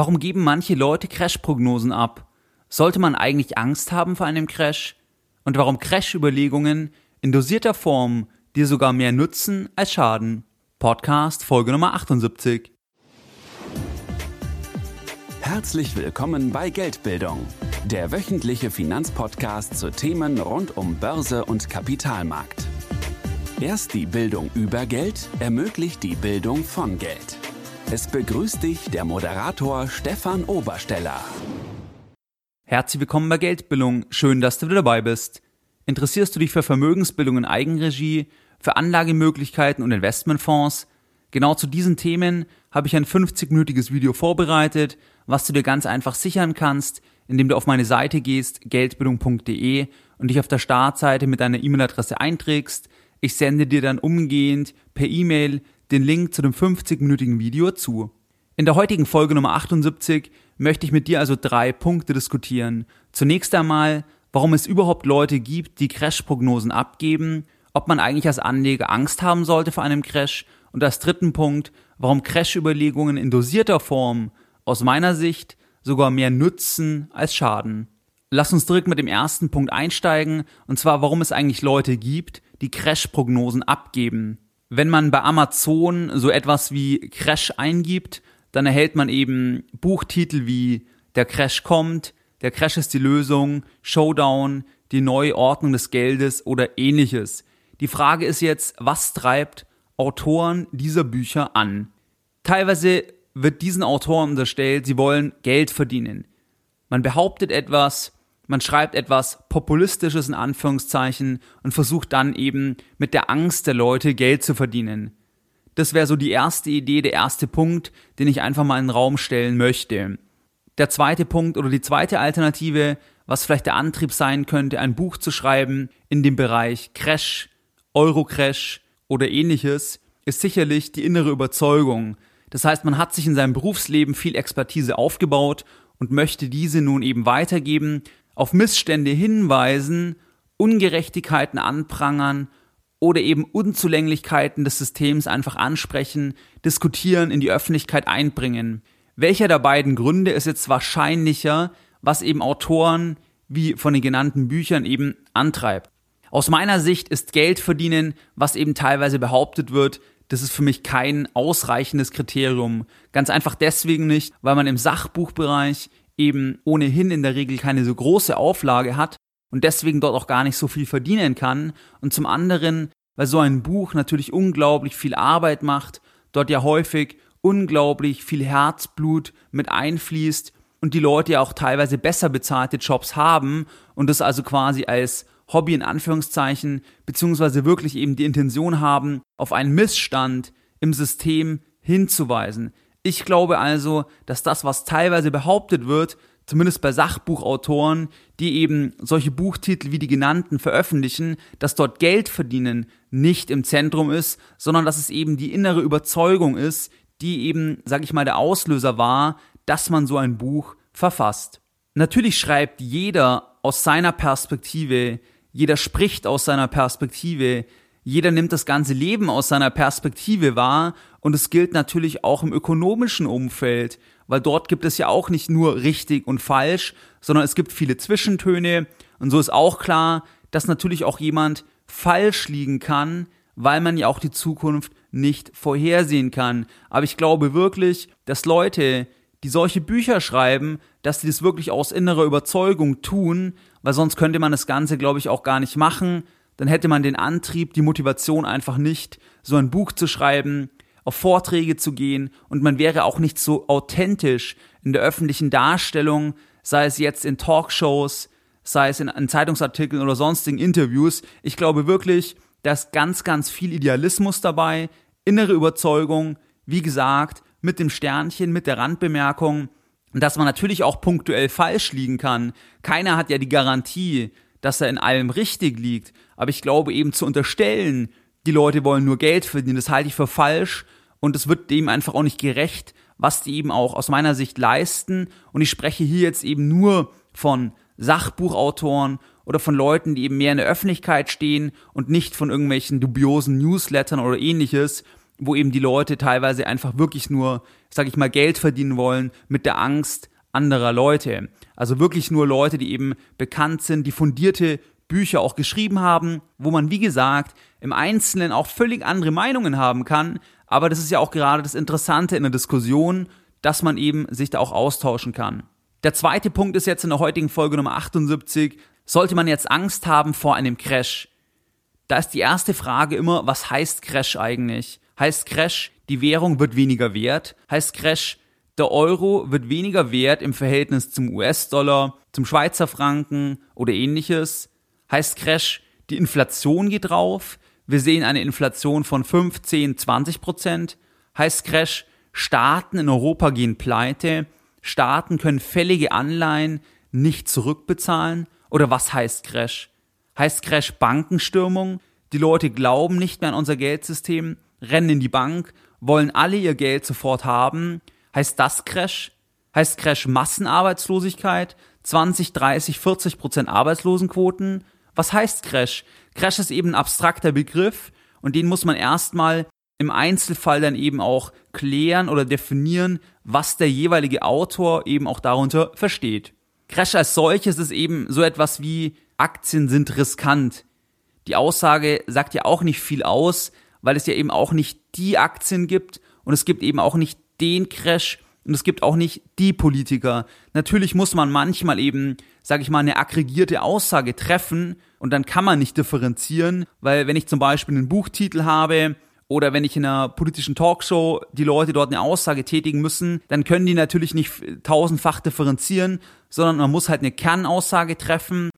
Warum geben manche Leute Crash-Prognosen ab? Sollte man eigentlich Angst haben vor einem Crash? Und warum Crash-Überlegungen in dosierter Form dir sogar mehr nützen als schaden? Podcast Folge Nummer 78. Herzlich willkommen bei Geldbildung, der wöchentliche Finanzpodcast zu Themen rund um Börse und Kapitalmarkt. Erst die Bildung über Geld ermöglicht die Bildung von Geld. Es begrüßt dich der Moderator Stefan Obersteller. Herzlich willkommen bei Geldbildung. Schön, dass du wieder dabei bist. Interessierst du dich für Vermögensbildung in Eigenregie, für Anlagemöglichkeiten und Investmentfonds? Genau zu diesen Themen habe ich ein 50-minütiges Video vorbereitet, was du dir ganz einfach sichern kannst, indem du auf meine Seite gehst, geldbildung.de und dich auf der Startseite mit deiner E-Mail-Adresse einträgst. Ich sende dir dann umgehend per E-Mail den Link zu dem 50-minütigen Video zu. In der heutigen Folge Nummer 78 möchte ich mit dir also drei Punkte diskutieren. Zunächst einmal, warum es überhaupt Leute gibt, die Crash-Prognosen abgeben, ob man eigentlich als Anleger Angst haben sollte vor einem Crash und als dritten Punkt, warum Crash-Überlegungen in dosierter Form aus meiner Sicht sogar mehr nützen als schaden. Lass uns direkt mit dem ersten Punkt einsteigen, und zwar warum es eigentlich Leute gibt, die Crash-Prognosen abgeben. Wenn man bei Amazon so etwas wie Crash eingibt, dann erhält man eben Buchtitel wie Der Crash kommt, Der Crash ist die Lösung, Showdown, die Neuordnung des Geldes oder ähnliches. Die Frage ist jetzt, was treibt Autoren dieser Bücher an? Teilweise wird diesen Autoren unterstellt, sie wollen Geld verdienen. Man behauptet etwas, man schreibt etwas Populistisches in Anführungszeichen und versucht dann eben mit der Angst der Leute Geld zu verdienen. Das wäre so die erste Idee, der erste Punkt, den ich einfach mal in den Raum stellen möchte. Der zweite Punkt oder die zweite Alternative, was vielleicht der Antrieb sein könnte, ein Buch zu schreiben in dem Bereich Crash, Eurocrash oder ähnliches, ist sicherlich die innere Überzeugung. Das heißt, man hat sich in seinem Berufsleben viel Expertise aufgebaut und möchte diese nun eben weitergeben auf Missstände hinweisen, Ungerechtigkeiten anprangern oder eben Unzulänglichkeiten des Systems einfach ansprechen, diskutieren, in die Öffentlichkeit einbringen. Welcher der beiden Gründe ist jetzt wahrscheinlicher, was eben Autoren wie von den genannten Büchern eben antreibt? Aus meiner Sicht ist Geld verdienen, was eben teilweise behauptet wird, das ist für mich kein ausreichendes Kriterium. Ganz einfach deswegen nicht, weil man im Sachbuchbereich eben ohnehin in der Regel keine so große Auflage hat und deswegen dort auch gar nicht so viel verdienen kann. Und zum anderen, weil so ein Buch natürlich unglaublich viel Arbeit macht, dort ja häufig unglaublich viel Herzblut mit einfließt und die Leute ja auch teilweise besser bezahlte Jobs haben und das also quasi als Hobby in Anführungszeichen, beziehungsweise wirklich eben die Intention haben, auf einen Missstand im System hinzuweisen. Ich glaube also, dass das, was teilweise behauptet wird, zumindest bei Sachbuchautoren, die eben solche Buchtitel wie die genannten veröffentlichen, dass dort Geld verdienen nicht im Zentrum ist, sondern dass es eben die innere Überzeugung ist, die eben, sag ich mal, der Auslöser war, dass man so ein Buch verfasst. Natürlich schreibt jeder aus seiner Perspektive, jeder spricht aus seiner Perspektive, jeder nimmt das ganze Leben aus seiner Perspektive wahr und es gilt natürlich auch im ökonomischen Umfeld, weil dort gibt es ja auch nicht nur richtig und falsch, sondern es gibt viele Zwischentöne und so ist auch klar, dass natürlich auch jemand falsch liegen kann, weil man ja auch die Zukunft nicht vorhersehen kann. Aber ich glaube wirklich, dass Leute, die solche Bücher schreiben, dass sie das wirklich aus innerer Überzeugung tun, weil sonst könnte man das Ganze, glaube ich, auch gar nicht machen dann hätte man den Antrieb, die Motivation einfach nicht, so ein Buch zu schreiben, auf Vorträge zu gehen und man wäre auch nicht so authentisch in der öffentlichen Darstellung, sei es jetzt in Talkshows, sei es in, in Zeitungsartikeln oder sonstigen Interviews. Ich glaube wirklich, da ist ganz, ganz viel Idealismus dabei, innere Überzeugung, wie gesagt, mit dem Sternchen, mit der Randbemerkung, dass man natürlich auch punktuell falsch liegen kann. Keiner hat ja die Garantie, dass er in allem richtig liegt. Aber ich glaube eben zu unterstellen, die Leute wollen nur Geld verdienen, das halte ich für falsch und es wird dem einfach auch nicht gerecht, was die eben auch aus meiner Sicht leisten. Und ich spreche hier jetzt eben nur von Sachbuchautoren oder von Leuten, die eben mehr in der Öffentlichkeit stehen und nicht von irgendwelchen dubiosen Newslettern oder ähnliches. wo eben die Leute teilweise einfach wirklich nur, sag ich mal, Geld verdienen wollen mit der Angst anderer Leute. Also wirklich nur Leute, die eben bekannt sind, die fundierte Bücher auch geschrieben haben, wo man, wie gesagt, im Einzelnen auch völlig andere Meinungen haben kann. Aber das ist ja auch gerade das Interessante in der Diskussion, dass man eben sich da auch austauschen kann. Der zweite Punkt ist jetzt in der heutigen Folge Nummer 78, sollte man jetzt Angst haben vor einem Crash? Da ist die erste Frage immer, was heißt Crash eigentlich? Heißt Crash, die Währung wird weniger wert? Heißt Crash, der Euro wird weniger wert im Verhältnis zum US-Dollar, zum Schweizer Franken oder ähnliches? Heißt Crash, die Inflation geht drauf? Wir sehen eine Inflation von 15, 20 Prozent. Heißt Crash, Staaten in Europa gehen pleite, Staaten können fällige Anleihen nicht zurückbezahlen? Oder was heißt Crash? Heißt Crash Bankenstürmung? Die Leute glauben nicht mehr an unser Geldsystem, rennen in die Bank, wollen alle ihr Geld sofort haben. Heißt das Crash? Heißt Crash Massenarbeitslosigkeit? 20, 30, 40 Prozent Arbeitslosenquoten? Was heißt Crash? Crash ist eben ein abstrakter Begriff und den muss man erstmal im Einzelfall dann eben auch klären oder definieren, was der jeweilige Autor eben auch darunter versteht. Crash als solches ist eben so etwas wie Aktien sind riskant. Die Aussage sagt ja auch nicht viel aus, weil es ja eben auch nicht die Aktien gibt und es gibt eben auch nicht den Crash und es gibt auch nicht die Politiker. Natürlich muss man manchmal eben, sag ich mal, eine aggregierte Aussage treffen und dann kann man nicht differenzieren, weil wenn ich zum Beispiel einen Buchtitel habe, oder wenn ich in einer politischen Talkshow die Leute dort eine Aussage tätigen müssen, dann können die natürlich nicht tausendfach differenzieren, sondern man muss halt eine Kernaussage treffen,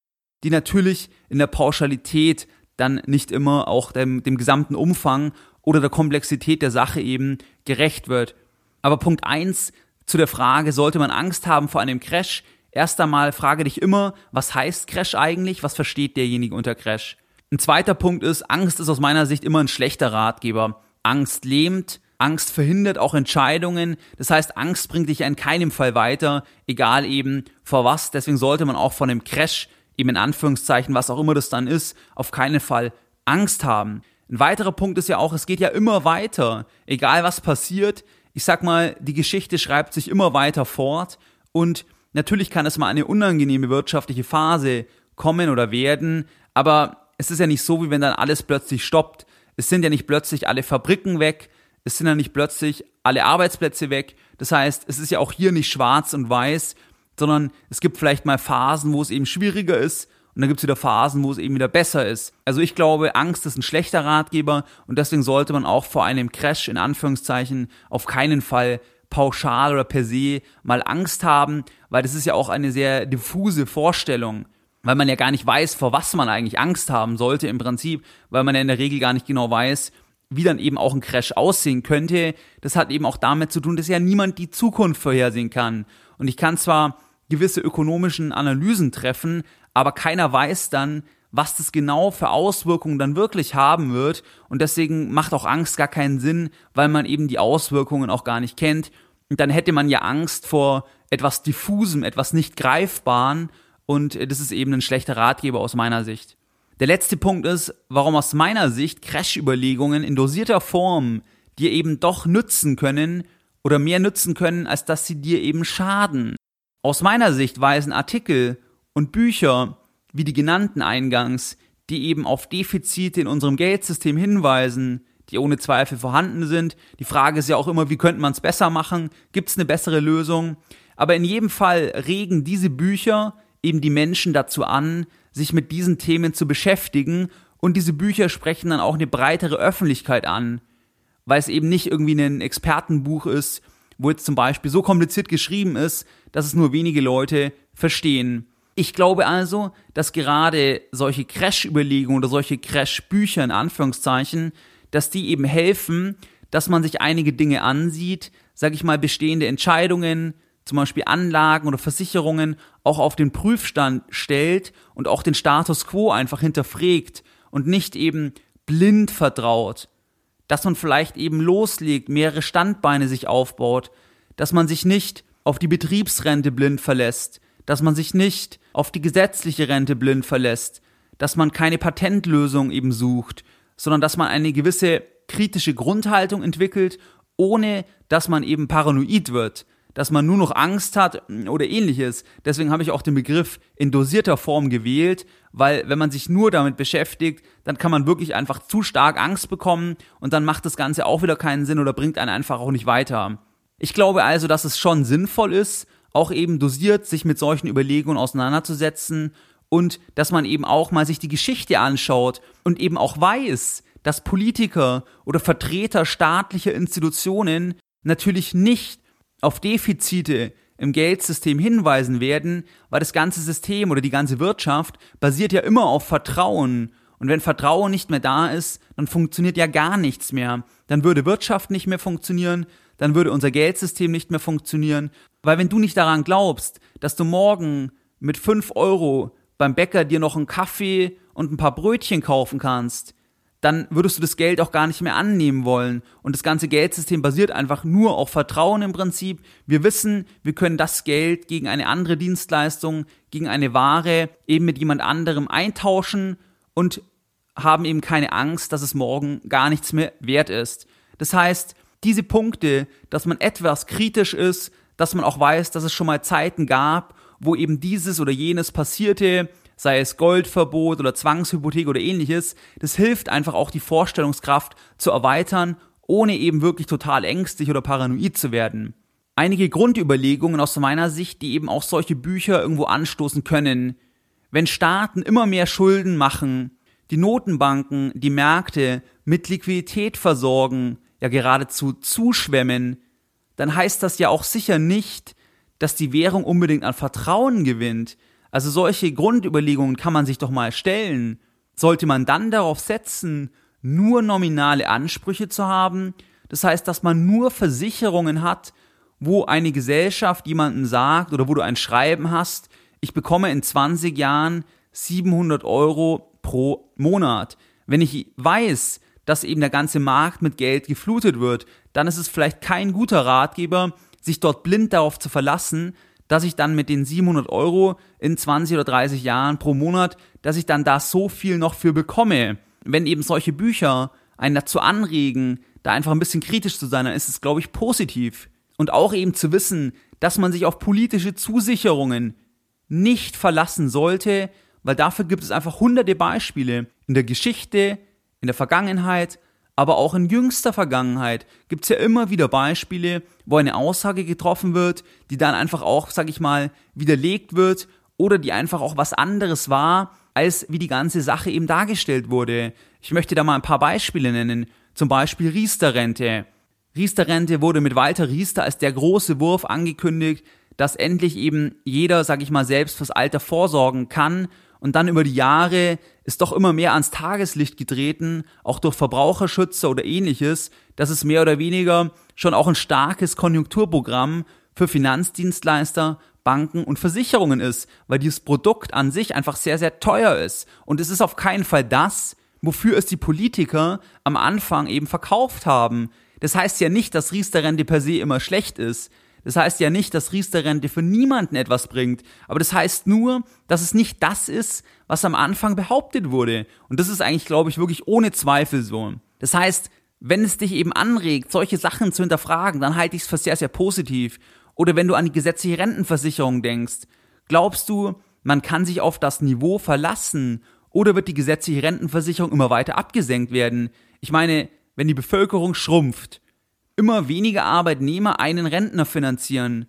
die natürlich in der Pauschalität dann nicht immer auch dem, dem gesamten Umfang oder der Komplexität der Sache eben gerecht wird. Aber Punkt eins zu der Frage, sollte man Angst haben vor einem Crash? Erst einmal frage dich immer, was heißt Crash eigentlich? Was versteht derjenige unter Crash? Ein zweiter Punkt ist, Angst ist aus meiner Sicht immer ein schlechter Ratgeber. Angst lähmt, Angst verhindert auch Entscheidungen. Das heißt, Angst bringt dich in keinem Fall weiter, egal eben vor was. Deswegen sollte man auch von dem Crash, eben in Anführungszeichen, was auch immer das dann ist, auf keinen Fall Angst haben. Ein weiterer Punkt ist ja auch, es geht ja immer weiter. Egal was passiert, ich sag mal, die Geschichte schreibt sich immer weiter fort und natürlich kann es mal eine unangenehme wirtschaftliche Phase kommen oder werden, aber es ist ja nicht so, wie wenn dann alles plötzlich stoppt. Es sind ja nicht plötzlich alle Fabriken weg, es sind ja nicht plötzlich alle Arbeitsplätze weg. Das heißt, es ist ja auch hier nicht schwarz und weiß, sondern es gibt vielleicht mal Phasen, wo es eben schwieriger ist und dann gibt es wieder Phasen, wo es eben wieder besser ist. Also ich glaube, Angst ist ein schlechter Ratgeber und deswegen sollte man auch vor einem Crash in Anführungszeichen auf keinen Fall pauschal oder per se mal Angst haben, weil das ist ja auch eine sehr diffuse Vorstellung weil man ja gar nicht weiß, vor was man eigentlich Angst haben sollte im Prinzip, weil man ja in der Regel gar nicht genau weiß, wie dann eben auch ein Crash aussehen könnte. Das hat eben auch damit zu tun, dass ja niemand die Zukunft vorhersehen kann. Und ich kann zwar gewisse ökonomischen Analysen treffen, aber keiner weiß dann, was das genau für Auswirkungen dann wirklich haben wird. Und deswegen macht auch Angst gar keinen Sinn, weil man eben die Auswirkungen auch gar nicht kennt. Und dann hätte man ja Angst vor etwas Diffusem, etwas nicht Greifbaren und das ist eben ein schlechter Ratgeber aus meiner Sicht. Der letzte Punkt ist, warum aus meiner Sicht Crash-Überlegungen in dosierter Form dir eben doch nützen können oder mehr nützen können, als dass sie dir eben schaden. Aus meiner Sicht weisen Artikel und Bücher, wie die genannten eingangs, die eben auf Defizite in unserem Geldsystem hinweisen, die ohne Zweifel vorhanden sind. Die Frage ist ja auch immer, wie könnte man es besser machen? Gibt es eine bessere Lösung? Aber in jedem Fall regen diese Bücher eben die Menschen dazu an, sich mit diesen Themen zu beschäftigen und diese Bücher sprechen dann auch eine breitere Öffentlichkeit an, weil es eben nicht irgendwie ein Expertenbuch ist, wo jetzt zum Beispiel so kompliziert geschrieben ist, dass es nur wenige Leute verstehen. Ich glaube also, dass gerade solche Crash-Überlegungen oder solche Crash-Bücher in Anführungszeichen, dass die eben helfen, dass man sich einige Dinge ansieht, sag ich mal, bestehende Entscheidungen, zum Beispiel Anlagen oder Versicherungen auch auf den Prüfstand stellt und auch den Status quo einfach hinterfragt und nicht eben blind vertraut, dass man vielleicht eben loslegt, mehrere Standbeine sich aufbaut, dass man sich nicht auf die Betriebsrente blind verlässt, dass man sich nicht auf die gesetzliche Rente blind verlässt, dass man keine Patentlösung eben sucht, sondern dass man eine gewisse kritische Grundhaltung entwickelt, ohne dass man eben paranoid wird, dass man nur noch Angst hat oder ähnliches. Deswegen habe ich auch den Begriff in dosierter Form gewählt, weil wenn man sich nur damit beschäftigt, dann kann man wirklich einfach zu stark Angst bekommen und dann macht das Ganze auch wieder keinen Sinn oder bringt einen einfach auch nicht weiter. Ich glaube also, dass es schon sinnvoll ist, auch eben dosiert sich mit solchen Überlegungen auseinanderzusetzen und dass man eben auch mal sich die Geschichte anschaut und eben auch weiß, dass Politiker oder Vertreter staatlicher Institutionen natürlich nicht auf Defizite im Geldsystem hinweisen werden, weil das ganze System oder die ganze Wirtschaft basiert ja immer auf Vertrauen. Und wenn Vertrauen nicht mehr da ist, dann funktioniert ja gar nichts mehr. Dann würde Wirtschaft nicht mehr funktionieren, dann würde unser Geldsystem nicht mehr funktionieren. Weil wenn du nicht daran glaubst, dass du morgen mit fünf Euro beim Bäcker dir noch einen Kaffee und ein paar Brötchen kaufen kannst, dann würdest du das Geld auch gar nicht mehr annehmen wollen. Und das ganze Geldsystem basiert einfach nur auf Vertrauen im Prinzip. Wir wissen, wir können das Geld gegen eine andere Dienstleistung, gegen eine Ware eben mit jemand anderem eintauschen und haben eben keine Angst, dass es morgen gar nichts mehr wert ist. Das heißt, diese Punkte, dass man etwas kritisch ist, dass man auch weiß, dass es schon mal Zeiten gab, wo eben dieses oder jenes passierte, sei es Goldverbot oder Zwangshypothek oder ähnliches, das hilft einfach auch die Vorstellungskraft zu erweitern, ohne eben wirklich total ängstlich oder paranoid zu werden. Einige Grundüberlegungen aus meiner Sicht, die eben auch solche Bücher irgendwo anstoßen können. Wenn Staaten immer mehr Schulden machen, die Notenbanken, die Märkte mit Liquidität versorgen, ja geradezu zuschwemmen, dann heißt das ja auch sicher nicht, dass die Währung unbedingt an Vertrauen gewinnt, also solche Grundüberlegungen kann man sich doch mal stellen. Sollte man dann darauf setzen, nur nominale Ansprüche zu haben? Das heißt, dass man nur Versicherungen hat, wo eine Gesellschaft jemanden sagt oder wo du ein Schreiben hast, ich bekomme in 20 Jahren 700 Euro pro Monat. Wenn ich weiß, dass eben der ganze Markt mit Geld geflutet wird, dann ist es vielleicht kein guter Ratgeber, sich dort blind darauf zu verlassen, dass ich dann mit den 700 Euro in 20 oder 30 Jahren pro Monat, dass ich dann da so viel noch für bekomme. Wenn eben solche Bücher einen dazu anregen, da einfach ein bisschen kritisch zu sein, dann ist es, glaube ich, positiv. Und auch eben zu wissen, dass man sich auf politische Zusicherungen nicht verlassen sollte, weil dafür gibt es einfach hunderte Beispiele in der Geschichte, in der Vergangenheit aber auch in jüngster Vergangenheit gibt es ja immer wieder Beispiele, wo eine Aussage getroffen wird, die dann einfach auch, sag ich mal, widerlegt wird oder die einfach auch was anderes war, als wie die ganze Sache eben dargestellt wurde. Ich möchte da mal ein paar Beispiele nennen. Zum Beispiel Riester-Rente. Riester-Rente wurde mit Walter Riester als der große Wurf angekündigt, dass endlich eben jeder, sag ich mal, selbst fürs Alter vorsorgen kann und dann über die Jahre ist doch immer mehr ans Tageslicht getreten, auch durch Verbraucherschützer oder ähnliches, dass es mehr oder weniger schon auch ein starkes Konjunkturprogramm für Finanzdienstleister, Banken und Versicherungen ist, weil dieses Produkt an sich einfach sehr, sehr teuer ist. Und es ist auf keinen Fall das, wofür es die Politiker am Anfang eben verkauft haben. Das heißt ja nicht, dass Riester-Rente per se immer schlecht ist. Das heißt ja nicht, dass Riester-Rente für niemanden etwas bringt, aber das heißt nur, dass es nicht das ist, was am Anfang behauptet wurde. Und das ist eigentlich, glaube ich, wirklich ohne Zweifel so. Das heißt, wenn es dich eben anregt, solche Sachen zu hinterfragen, dann halte ich es für sehr, sehr positiv. Oder wenn du an die gesetzliche Rentenversicherung denkst, glaubst du, man kann sich auf das Niveau verlassen oder wird die gesetzliche Rentenversicherung immer weiter abgesenkt werden? Ich meine, wenn die Bevölkerung schrumpft, immer weniger Arbeitnehmer einen Rentner finanzieren.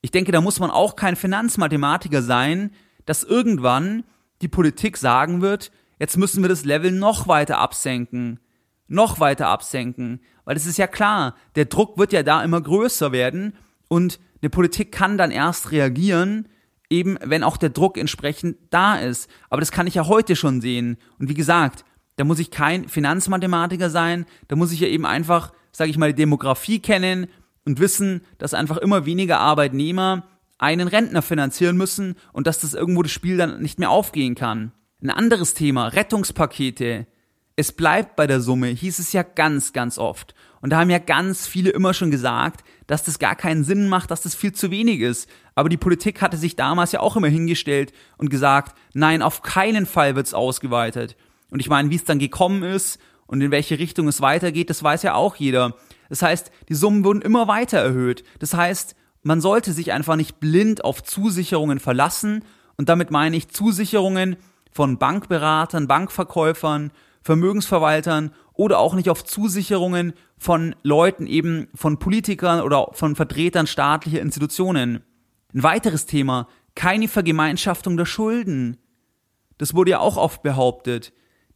Ich denke, da muss man auch kein Finanzmathematiker sein, dass irgendwann die Politik sagen wird, jetzt müssen wir das Level noch weiter absenken. Noch weiter absenken. Weil es ist ja klar, der Druck wird ja da immer größer werden und eine Politik kann dann erst reagieren, eben wenn auch der Druck entsprechend da ist. Aber das kann ich ja heute schon sehen. Und wie gesagt, da muss ich kein Finanzmathematiker sein, da muss ich ja eben einfach sage ich mal, die Demografie kennen und wissen, dass einfach immer weniger Arbeitnehmer einen Rentner finanzieren müssen und dass das irgendwo das Spiel dann nicht mehr aufgehen kann. Ein anderes Thema, Rettungspakete. Es bleibt bei der Summe, hieß es ja ganz, ganz oft. Und da haben ja ganz viele immer schon gesagt, dass das gar keinen Sinn macht, dass das viel zu wenig ist. Aber die Politik hatte sich damals ja auch immer hingestellt und gesagt, nein, auf keinen Fall wird's ausgeweitet. Und ich meine, wie es dann gekommen ist und in welche Richtung es weitergeht, das weiß ja auch jeder. Das heißt, die Summen wurden immer weiter erhöht. Das heißt, man sollte sich einfach nicht blind auf Zusicherungen verlassen und damit meine ich Zusicherungen von Bankberatern, Bankverkäufern, Vermögensverwaltern oder auch nicht auf Zusicherungen von Leuten eben von Politikern oder von Vertretern staatlicher Institutionen. Ein weiteres Thema, keine Vergemeinschaftung der Schulden. Das wurde ja auch oft behauptet.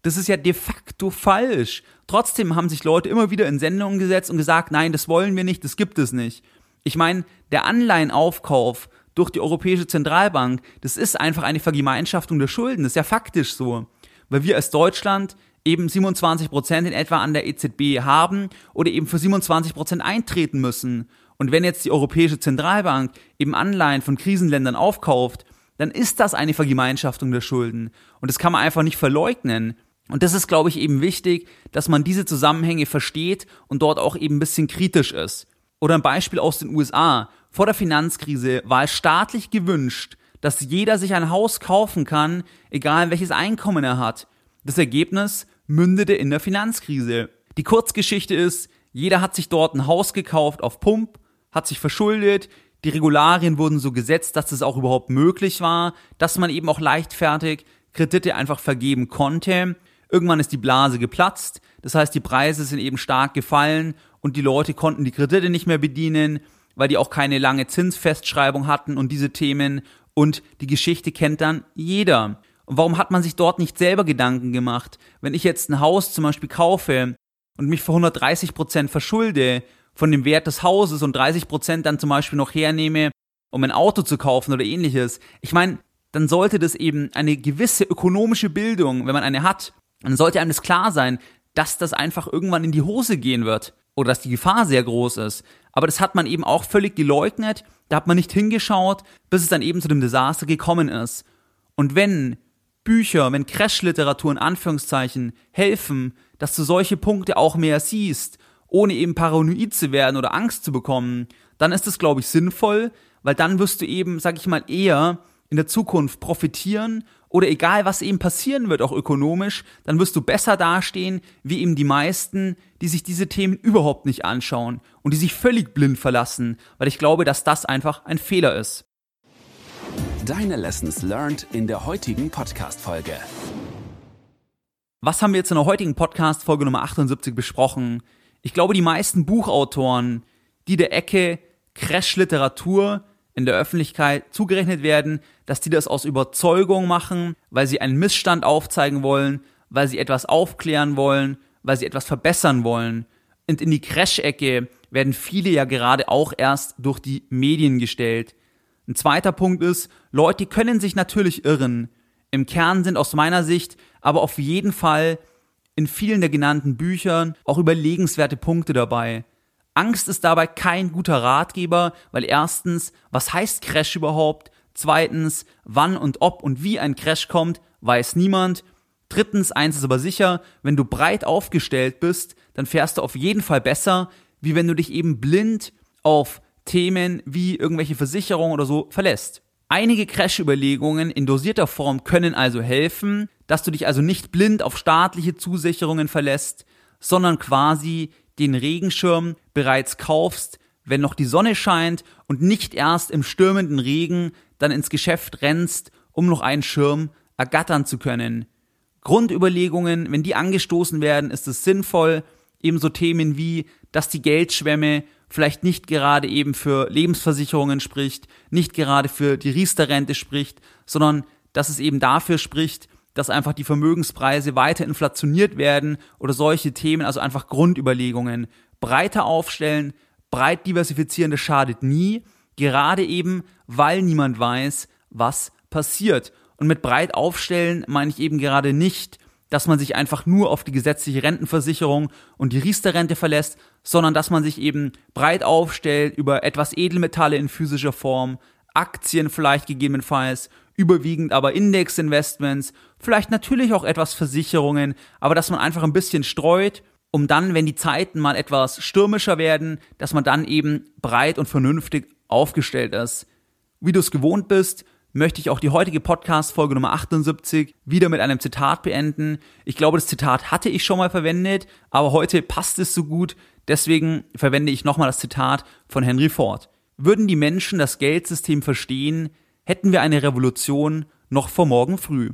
Das ist ja de facto falsch. Trotzdem haben sich Leute immer wieder in Sendungen gesetzt und gesagt, nein, das wollen wir nicht, das gibt es nicht. Ich meine, der Anleihenaufkauf durch die Europäische Zentralbank, das ist einfach eine Vergemeinschaftung der Schulden. Das ist ja faktisch so. Weil wir als Deutschland eben 27 Prozent in etwa an der EZB haben oder eben für 27 Prozent eintreten müssen. Und wenn jetzt die Europäische Zentralbank eben Anleihen von Krisenländern aufkauft, dann ist das eine Vergemeinschaftung der Schulden. Und das kann man einfach nicht verleugnen. Und das ist, glaube ich, eben wichtig, dass man diese Zusammenhänge versteht und dort auch eben ein bisschen kritisch ist. Oder ein Beispiel aus den USA. Vor der Finanzkrise war es staatlich gewünscht, dass jeder sich ein Haus kaufen kann, egal welches Einkommen er hat. Das Ergebnis mündete in der Finanzkrise. Die Kurzgeschichte ist, jeder hat sich dort ein Haus gekauft auf Pump, hat sich verschuldet, die Regularien wurden so gesetzt, dass es auch überhaupt möglich war, dass man eben auch leichtfertig Kredite einfach vergeben konnte. Irgendwann ist die Blase geplatzt, das heißt, die Preise sind eben stark gefallen und die Leute konnten die Kredite nicht mehr bedienen, weil die auch keine lange Zinsfestschreibung hatten und diese Themen und die Geschichte kennt dann jeder. Und warum hat man sich dort nicht selber Gedanken gemacht? Wenn ich jetzt ein Haus zum Beispiel kaufe und mich für 130 Prozent verschulde von dem Wert des Hauses und 30 Prozent dann zum Beispiel noch hernehme, um ein Auto zu kaufen oder ähnliches. Ich meine, dann sollte das eben eine gewisse ökonomische Bildung, wenn man eine hat, dann sollte einem das klar sein, dass das einfach irgendwann in die Hose gehen wird oder dass die Gefahr sehr groß ist. Aber das hat man eben auch völlig geleugnet, da hat man nicht hingeschaut, bis es dann eben zu dem Desaster gekommen ist. Und wenn Bücher, wenn Crash-Literatur in Anführungszeichen helfen, dass du solche Punkte auch mehr siehst, ohne eben paranoid zu werden oder Angst zu bekommen, dann ist das, glaube ich, sinnvoll, weil dann wirst du eben, sag ich mal, eher in der Zukunft profitieren oder egal was eben passieren wird, auch ökonomisch, dann wirst du besser dastehen, wie eben die meisten, die sich diese Themen überhaupt nicht anschauen und die sich völlig blind verlassen, weil ich glaube, dass das einfach ein Fehler ist. Deine Lessons learned in der heutigen Podcast-Folge. Was haben wir jetzt in der heutigen Podcast-Folge Nummer 78 besprochen? Ich glaube, die meisten Buchautoren, die der Ecke Crash-Literatur in der Öffentlichkeit zugerechnet werden, dass die das aus Überzeugung machen, weil sie einen Missstand aufzeigen wollen, weil sie etwas aufklären wollen, weil sie etwas verbessern wollen. Und in die Crash-Ecke werden viele ja gerade auch erst durch die Medien gestellt. Ein zweiter Punkt ist, Leute können sich natürlich irren. Im Kern sind aus meiner Sicht aber auf jeden Fall in vielen der genannten Büchern auch überlegenswerte Punkte dabei. Angst ist dabei kein guter Ratgeber, weil erstens, was heißt Crash überhaupt? Zweitens, wann und ob und wie ein Crash kommt, weiß niemand. Drittens, eins ist aber sicher, wenn du breit aufgestellt bist, dann fährst du auf jeden Fall besser, wie wenn du dich eben blind auf Themen wie irgendwelche Versicherungen oder so verlässt. Einige Crash-Überlegungen in dosierter Form können also helfen, dass du dich also nicht blind auf staatliche Zusicherungen verlässt, sondern quasi den Regenschirm bereits kaufst, wenn noch die Sonne scheint und nicht erst im stürmenden Regen dann ins Geschäft rennst, um noch einen Schirm ergattern zu können. Grundüberlegungen, wenn die angestoßen werden, ist es sinnvoll, ebenso Themen wie, dass die Geldschwemme vielleicht nicht gerade eben für Lebensversicherungen spricht, nicht gerade für die Riester-Rente spricht, sondern dass es eben dafür spricht, dass einfach die Vermögenspreise weiter inflationiert werden oder solche Themen, also einfach Grundüberlegungen, breiter aufstellen, breit diversifizieren, das schadet nie, gerade eben, weil niemand weiß, was passiert. Und mit breit aufstellen meine ich eben gerade nicht, dass man sich einfach nur auf die gesetzliche Rentenversicherung und die Riester-Rente verlässt, sondern dass man sich eben breit aufstellt über etwas Edelmetalle in physischer Form, Aktien vielleicht gegebenenfalls, überwiegend aber Indexinvestments, vielleicht natürlich auch etwas Versicherungen, aber dass man einfach ein bisschen streut, um dann, wenn die Zeiten mal etwas stürmischer werden, dass man dann eben breit und vernünftig aufgestellt ist. Wie du es gewohnt bist, möchte ich auch die heutige Podcast-Folge Nummer 78 wieder mit einem Zitat beenden. Ich glaube, das Zitat hatte ich schon mal verwendet, aber heute passt es so gut, deswegen verwende ich nochmal das Zitat von Henry Ford. Würden die Menschen das Geldsystem verstehen, hätten wir eine Revolution noch vor morgen früh.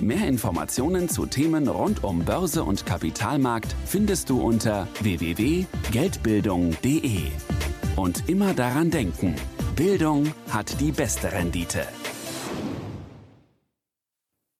Mehr Informationen zu Themen rund um Börse und Kapitalmarkt findest du unter www.geldbildung.de. Und immer daran denken, Bildung hat die beste Rendite.